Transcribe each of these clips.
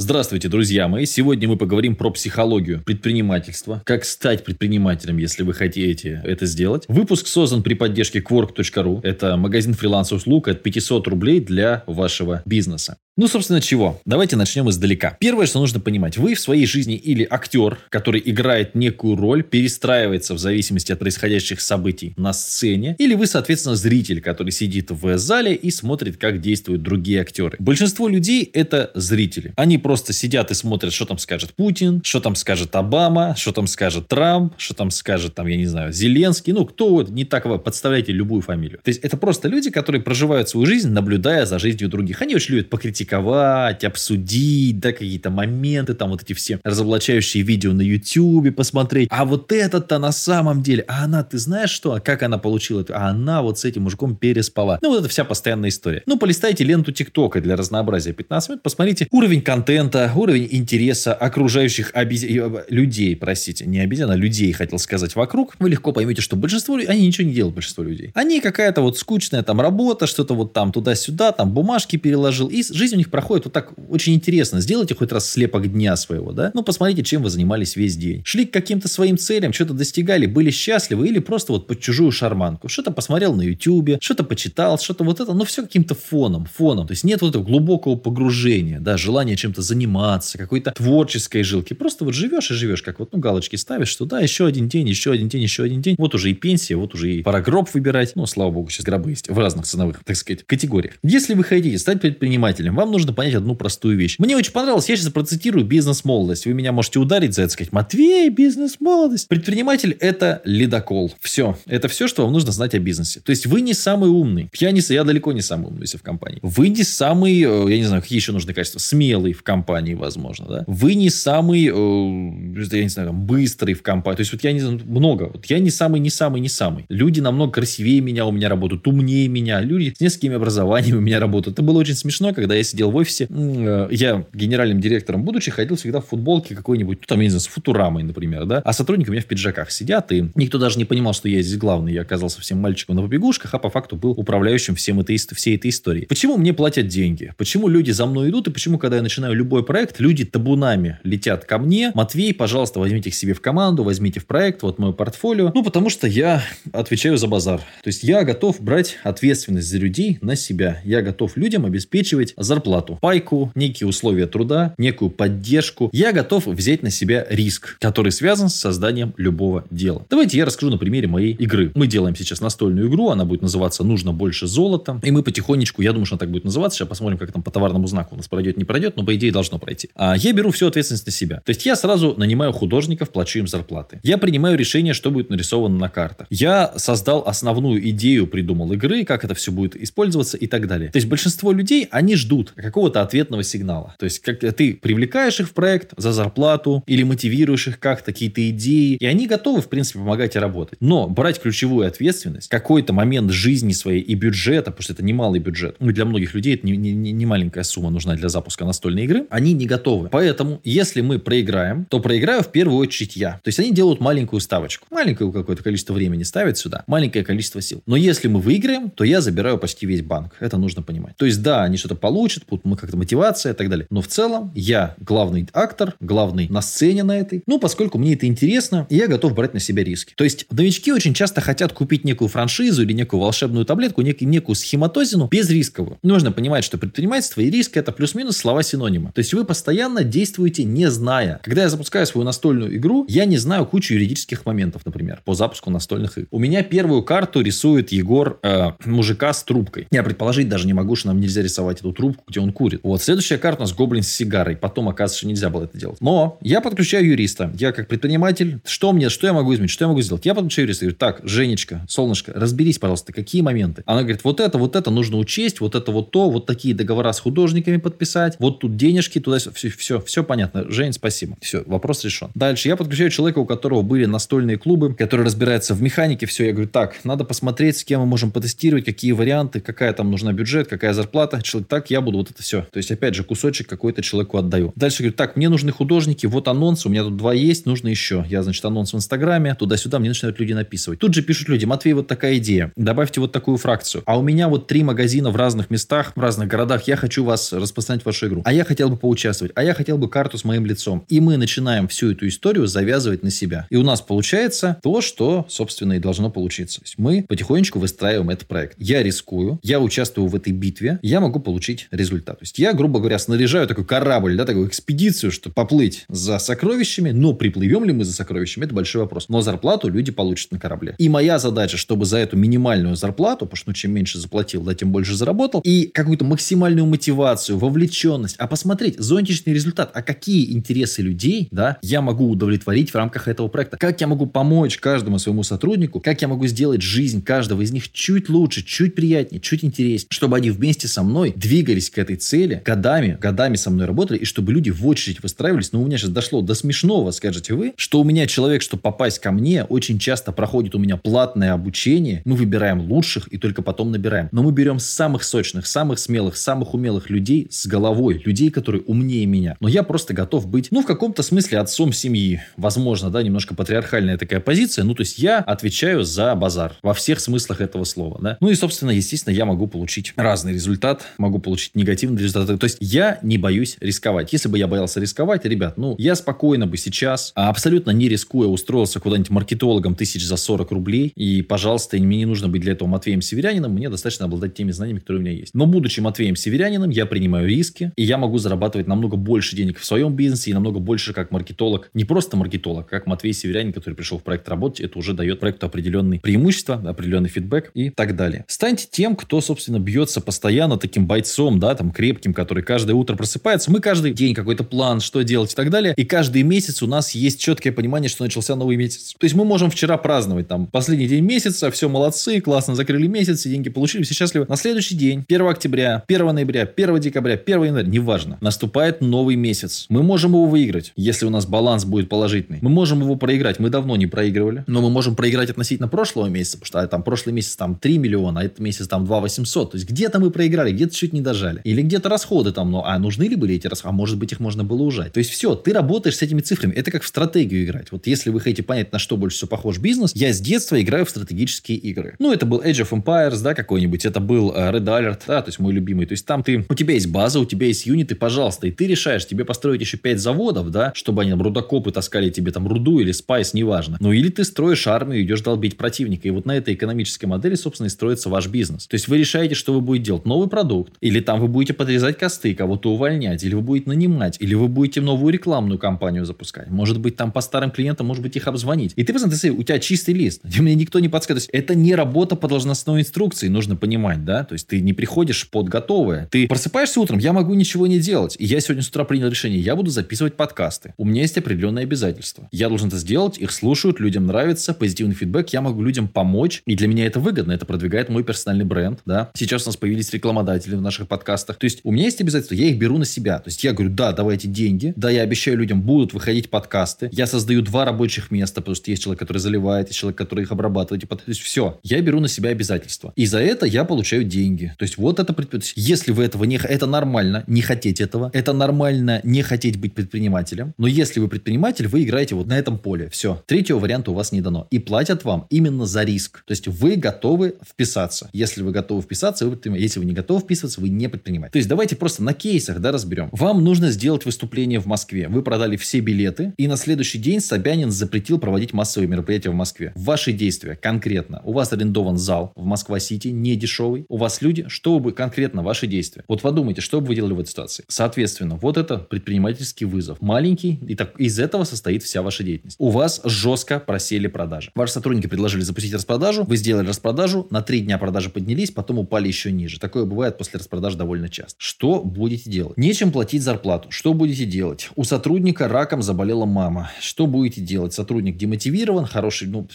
Здравствуйте, друзья мои! Сегодня мы поговорим про психологию предпринимательства, как стать предпринимателем, если вы хотите это сделать. Выпуск создан при поддержке Quark.ru. Это магазин фриланс услуг от 500 рублей для вашего бизнеса. Ну, собственно, чего? Давайте начнем издалека. Первое, что нужно понимать. Вы в своей жизни или актер, который играет некую роль, перестраивается в зависимости от происходящих событий на сцене, или вы, соответственно, зритель, который сидит в зале и смотрит, как действуют другие актеры. Большинство людей это зрители. Они просто сидят и смотрят, что там скажет Путин, что там скажет Обама, что там скажет Трамп, что там скажет, там, я не знаю, Зеленский. Ну, кто вот, не так вы подставляете любую фамилию. То есть, это просто люди, которые проживают свою жизнь, наблюдая за жизнью других. Они очень любят покритиковать покритиковать, обсудить, да, какие-то моменты, там вот эти все разоблачающие видео на YouTube посмотреть. А вот этот-то на самом деле, а она, ты знаешь что, а как она получила это? А она вот с этим мужиком переспала. Ну, вот это вся постоянная история. Ну, полистайте ленту ТикТока для разнообразия 15 минут, посмотрите уровень контента, уровень интереса окружающих обез... Э, людей, простите, не обезьян, а людей, хотел сказать, вокруг. Вы легко поймете, что большинство, они ничего не делают, большинство людей. Они какая-то вот скучная там работа, что-то вот там туда-сюда, там бумажки переложил, и жизнь них проходит вот так очень интересно. Сделайте хоть раз слепок дня своего, да? Ну, посмотрите, чем вы занимались весь день. Шли к каким-то своим целям, что-то достигали, были счастливы или просто вот под чужую шарманку. Что-то посмотрел на YouTube, что-то почитал, что-то вот это, но все каким-то фоном, фоном. То есть нет вот этого глубокого погружения, да, желания чем-то заниматься, какой-то творческой жилки. Просто вот живешь и живешь, как вот, ну, галочки ставишь, что да, еще один день, еще один день, еще один день. Вот уже и пенсия, вот уже и пора гроб выбирать. Ну, слава богу, сейчас гробы есть в разных ценовых, так сказать, категориях. Если вы хотите стать предпринимателем, вам нужно понять одну простую вещь. Мне очень понравилось, я сейчас процитирую бизнес-молодость. Вы меня можете ударить за это, сказать, Матвей, бизнес-молодость. Предприниматель – это ледокол. Все. Это все, что вам нужно знать о бизнесе. То есть, вы не самый умный. Я, не, я далеко не самый умный, если в компании. Вы не самый, э, я не знаю, какие еще нужны качества, смелый в компании, возможно, да. Вы не самый, э, я не знаю, быстрый в компании. То есть, вот я не знаю, много. Вот я не самый, не самый, не самый. Люди намного красивее меня у меня работают, умнее меня. Люди с несколькими образованиями у меня работают. Это было очень смешно, когда я сидел в офисе. Э, я генеральным директором будучи ходил всегда в футболке какой-нибудь, ну, там, я не знаю, с футурамой, например, да, а сотрудники у меня в пиджаках сидят, и никто даже не понимал, что я здесь главный. Я оказался всем мальчиком на побегушках, а по факту был управляющим всем этой, всей этой историей. Почему мне платят деньги? Почему люди за мной идут, и почему, когда я начинаю любой проект, люди табунами летят ко мне, Матвей, пожалуйста, возьмите их себе в команду, возьмите в проект, вот мое портфолио. Ну, потому что я отвечаю за базар. То есть, я готов брать ответственность за людей на себя. Я готов людям обеспечивать зарплату пайку, некие условия труда, некую поддержку. Я готов взять на себя риск, который связан с созданием любого дела. Давайте я расскажу на примере моей игры. Мы делаем сейчас настольную игру, она будет называться «Нужно больше золота». И мы потихонечку, я думаю, что она так будет называться, сейчас посмотрим, как там по товарному знаку у нас пройдет, не пройдет, но по идее должно пройти. А я беру всю ответственность на себя. То есть я сразу нанимаю художников, плачу им зарплаты. Я принимаю решение, что будет нарисовано на картах. Я создал основную идею, придумал игры, как это все будет использоваться и так далее. То есть большинство людей, они ждут какого-то какого-то ответного сигнала. То есть, как ты привлекаешь их в проект за зарплату или мотивируешь их как-то, какие-то идеи, и они готовы, в принципе, помогать и работать. Но брать ключевую ответственность, какой-то момент жизни своей и бюджета, потому что это немалый бюджет, ну, для многих людей это не, не, не маленькая сумма нужна для запуска настольной игры, они не готовы. Поэтому, если мы проиграем, то проиграю в первую очередь я. То есть, они делают маленькую ставочку. Маленькое какое-то количество времени ставят сюда, маленькое количество сил. Но если мы выиграем, то я забираю почти весь банк. Это нужно понимать. То есть, да, они что-то получат, мы как-то мотивация и так далее. Но в целом я главный актор, главный на сцене на этой. Ну, поскольку мне это интересно, я готов брать на себя риски. То есть новички очень часто хотят купить некую франшизу или некую волшебную таблетку, нек- некую схематозину безрисковую. Нужно понимать, что предпринимательство и риск это плюс-минус слова синонима. То есть вы постоянно действуете не зная. Когда я запускаю свою настольную игру, я не знаю кучу юридических моментов, например, по запуску настольных игр. У меня первую карту рисует Егор э, мужика с трубкой. Я предположить даже не могу, что нам нельзя рисовать эту трубку, где он курит. Вот, следующая карта у нас гоблин с сигарой. Потом, оказывается, нельзя было это делать. Но я подключаю юриста. Я как предприниматель, что мне, что я могу изменить, что я могу сделать? Я подключаю юриста. Говорю, так, Женечка, солнышко, разберись, пожалуйста, какие моменты? Она говорит, вот это, вот это нужно учесть, вот это вот то, вот такие договора с художниками подписать, вот тут денежки, туда все, все, все понятно. Жень, спасибо. Все, вопрос решен. Дальше я подключаю человека, у которого были настольные клубы, который разбирается в механике, все. Я говорю, так, надо посмотреть, с кем мы можем потестировать, какие варианты, какая там нужна бюджет, какая зарплата. Человек, так, я буду вот это все. То есть, опять же, кусочек какой-то человеку отдаю. Дальше говорю, так, мне нужны художники, вот анонс, у меня тут два есть, нужно еще. Я, значит, анонс в Инстаграме, туда-сюда, мне начинают люди написывать. Тут же пишут люди, Матвей, вот такая идея, добавьте вот такую фракцию. А у меня вот три магазина в разных местах, в разных городах, я хочу вас распространять вашу игру. А я хотел бы поучаствовать, а я хотел бы карту с моим лицом. И мы начинаем всю эту историю завязывать на себя. И у нас получается то, что, собственно, и должно получиться. То есть мы потихонечку выстраиваем этот проект. Я рискую, я участвую в этой битве, я могу получить результат. То есть я, грубо говоря, снаряжаю такой корабль, да, такую экспедицию, чтобы поплыть за сокровищами, но приплывем ли мы за сокровищами, это большой вопрос. Но зарплату люди получат на корабле. И моя задача, чтобы за эту минимальную зарплату, потому что ну, чем меньше заплатил, да, тем больше заработал, и какую-то максимальную мотивацию, вовлеченность, а посмотреть зонтичный результат, а какие интересы людей, да, я могу удовлетворить в рамках этого проекта, как я могу помочь каждому своему сотруднику, как я могу сделать жизнь каждого из них чуть лучше, чуть приятнее, чуть интереснее, чтобы они вместе со мной двигались к этой цели, годами, годами со мной работали, и чтобы люди в очередь выстраивались. Но у меня сейчас дошло до смешного, скажете вы, что у меня человек, чтобы попасть ко мне, очень часто проходит у меня платное обучение. Мы выбираем лучших и только потом набираем. Но мы берем самых сочных, самых смелых, самых умелых людей с головой, людей, которые умнее меня. Но я просто готов быть, ну, в каком-то смысле отцом семьи. Возможно, да, немножко патриархальная такая позиция. Ну, то есть я отвечаю за базар во всех смыслах этого слова, да. Ну и, собственно, естественно, я могу получить разный результат, могу получить негативный результат. То есть я не боюсь рисковать. Если бы я боялся рисковать, ребят, ну, я спокойно бы сейчас, а абсолютно не рискуя, устроился куда-нибудь маркетологом тысяч за 40 рублей, и, пожалуйста, мне не нужно быть для этого Матвеем Северянином, мне достаточно обладать теми знаниями, которые у меня есть. Но, будучи Матвеем Северянином, я принимаю риски, и я могу зарабатывать намного больше денег в своем бизнесе, и намного больше как маркетолог, не просто маркетолог, а как Матвей Северянин, который пришел в проект работать, это уже дает проекту определенные преимущества, определенный фидбэк и так далее. Станьте тем, кто, собственно, бьется постоянно таким бойцом, да, там, крепким, который каждое утро просыпается. Мы каждый день какой-то план, что делать и так далее. И каждый месяц у нас есть четкое понимание, что начался новый месяц. То есть мы можем вчера праздновать там последний день месяца, все молодцы, классно закрыли месяц, и деньги получили, все счастливы. На следующий день, 1 октября, 1 ноября, 1 декабря, 1 января, неважно, наступает новый месяц. Мы можем его выиграть, если у нас баланс будет положительный. Мы можем его проиграть. Мы давно не проигрывали, но мы можем проиграть относительно прошлого месяца, потому что а, там прошлый месяц там 3 миллиона, а этот месяц там 2 800. То есть где-то мы проиграли, где-то чуть не дожали. Или где-то расходы там, ну, а нужны ли были эти расходы? А может быть их можно было ужать. То есть все, ты работаешь с этими цифрами. Это как в стратегию играть. Вот если вы хотите понять, на что больше всего похож бизнес, я с детства играю в стратегические игры. Ну, это был Age of Empires, да, какой-нибудь, это был uh, Red Alert, да, то есть мой любимый. То есть там ты, у тебя есть база, у тебя есть юниты, пожалуйста, и ты решаешь, тебе построить еще 5 заводов, да, чтобы они там рудокопы таскали тебе там руду или спайс, неважно. Ну, или ты строишь армию идешь долбить противника. И вот на этой экономической модели, собственно, и строится ваш бизнес. То есть вы решаете, что вы будете делать новый продукт, или там вы будете подрезать косты, кого-то увольнять, или вы будете нанимать, или вы будете новую рекламную кампанию запускать. Может быть, там по старым клиентам, может быть, их обзвонить. И ты посмотри, у тебя чистый лист, мне никто не подсказывает. это не работа по должностной инструкции, нужно понимать, да? То есть ты не приходишь под готовое. Ты просыпаешься утром, я могу ничего не делать. И я сегодня с утра принял решение, я буду записывать подкасты. У меня есть определенные обязательства. Я должен это сделать, их слушают, людям нравится, позитивный фидбэк, я могу людям помочь. И для меня это выгодно, это продвигает мой персональный бренд, да? Сейчас у нас появились рекламодатели в наших подкастах. То есть у меня есть обязательства, я их беру на себя. То есть я говорю, да, давайте деньги, да, я обещаю людям, будут выходить подкасты. Я создаю два рабочих места, потому что есть человек, который заливает, есть человек, который их обрабатывает. Типа, то есть все, я беру на себя обязательства. И за это я получаю деньги. То есть вот это предприятие. Если вы этого не... Это нормально, не хотеть этого. Это нормально не хотеть быть предпринимателем. Но если вы предприниматель, вы играете вот на этом поле. Все. Третьего варианта у вас не дано. И платят вам именно за риск. То есть вы готовы вписаться. Если вы готовы вписаться, вы предприниматель. Если вы не готовы вписываться, вы не предприниматель. То есть давайте просто на кейсах да, разберем. Вам нужно сделать выступление в Москве. Вы продали все билеты, и на следующий день Собянин запретил проводить массовые мероприятия в Москве. Ваши действия конкретно. У вас арендован зал в Москва-Сити, не дешевый. У вас люди. Что бы конкретно ваши действия? Вот подумайте, что бы вы делали в этой ситуации? Соответственно, вот это предпринимательский вызов. Маленький, и так из этого состоит вся ваша деятельность. У вас жестко просели продажи. Ваши сотрудники предложили запустить распродажу, вы сделали распродажу, на три дня продажи поднялись, потом упали еще ниже. Такое бывает после распродаж довольно часто. Что будете делать? Нечем платить зарплату. Что будете делать? У сотрудника раком заболела мама. Что будете делать? Сотрудник демотивирован, хороший, ну,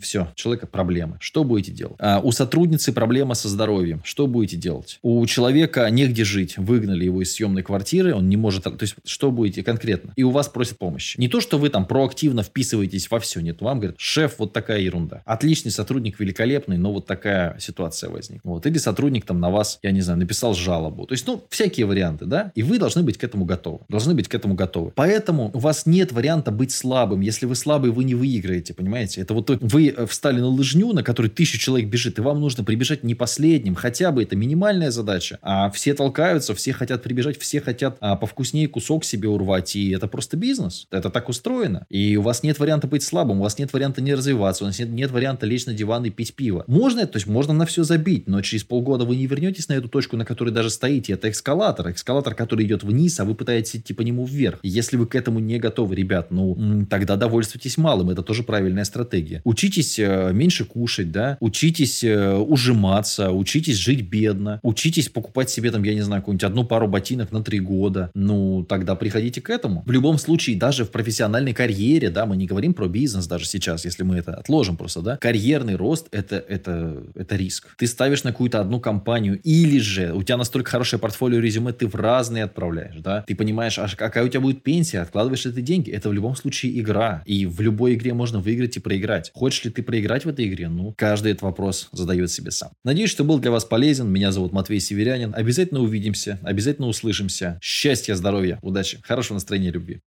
все, человека проблемы. Что будете делать? А, у сотрудницы проблема со здоровьем. Что будете делать? У человека негде жить. Выгнали его из съемной квартиры, он не может... То есть, что будете конкретно? И у вас просят помощи. Не то, что вы там проактивно вписываетесь во все. Нет, вам говорят, шеф, вот такая ерунда. Отличный сотрудник, великолепный, но вот такая ситуация возникла. Вот. Или сотрудник там на вас, я не знаю, написал жалобу лбу. То есть, ну, всякие варианты, да? И вы должны быть к этому готовы. Должны быть к этому готовы. Поэтому у вас нет варианта быть слабым. Если вы слабый, вы не выиграете, понимаете? Это вот вы э, встали на лыжню, на которой тысячу человек бежит, и вам нужно прибежать не последним. Хотя бы это минимальная задача. А все толкаются, все хотят прибежать, все хотят а, повкуснее кусок себе урвать. И это просто бизнес. Это так устроено. И у вас нет варианта быть слабым, у вас нет варианта не развиваться, у вас нет, нет варианта лечь на диван и пить пиво. Можно, то есть можно на все забить, но через полгода вы не вернетесь на эту точку, на которой даже стоите. Это эскалатор. Эскалатор, который идет вниз, а вы пытаетесь идти по нему вверх. Если вы к этому не готовы, ребят, ну, тогда довольствуйтесь малым. Это тоже правильная стратегия. Учитесь э, меньше кушать, да, учитесь э, ужиматься, учитесь жить бедно, учитесь покупать себе там, я не знаю, какую-нибудь одну пару ботинок на три года. Ну, тогда приходите к этому. В любом случае, даже в профессиональной карьере, да, мы не говорим про бизнес даже сейчас, если мы это отложим просто, да, карьерный рост это, это, это риск. Ты ставишь на какую-то одну компанию, или же у тебя настолько хорошее портфолио резюме, ты в разные отправляешь, да, ты понимаешь, а какая у тебя будет пенсия, откладываешь эти деньги, это в любом случае игра, и в любой игре можно выиграть и проиграть. Хочешь ли ты проиграть в этой игре? Ну, каждый этот вопрос задает себе сам. Надеюсь, что был для вас полезен. Меня зовут Матвей Северянин. Обязательно увидимся, обязательно услышимся. Счастья, здоровья, удачи, хорошего настроения, любви.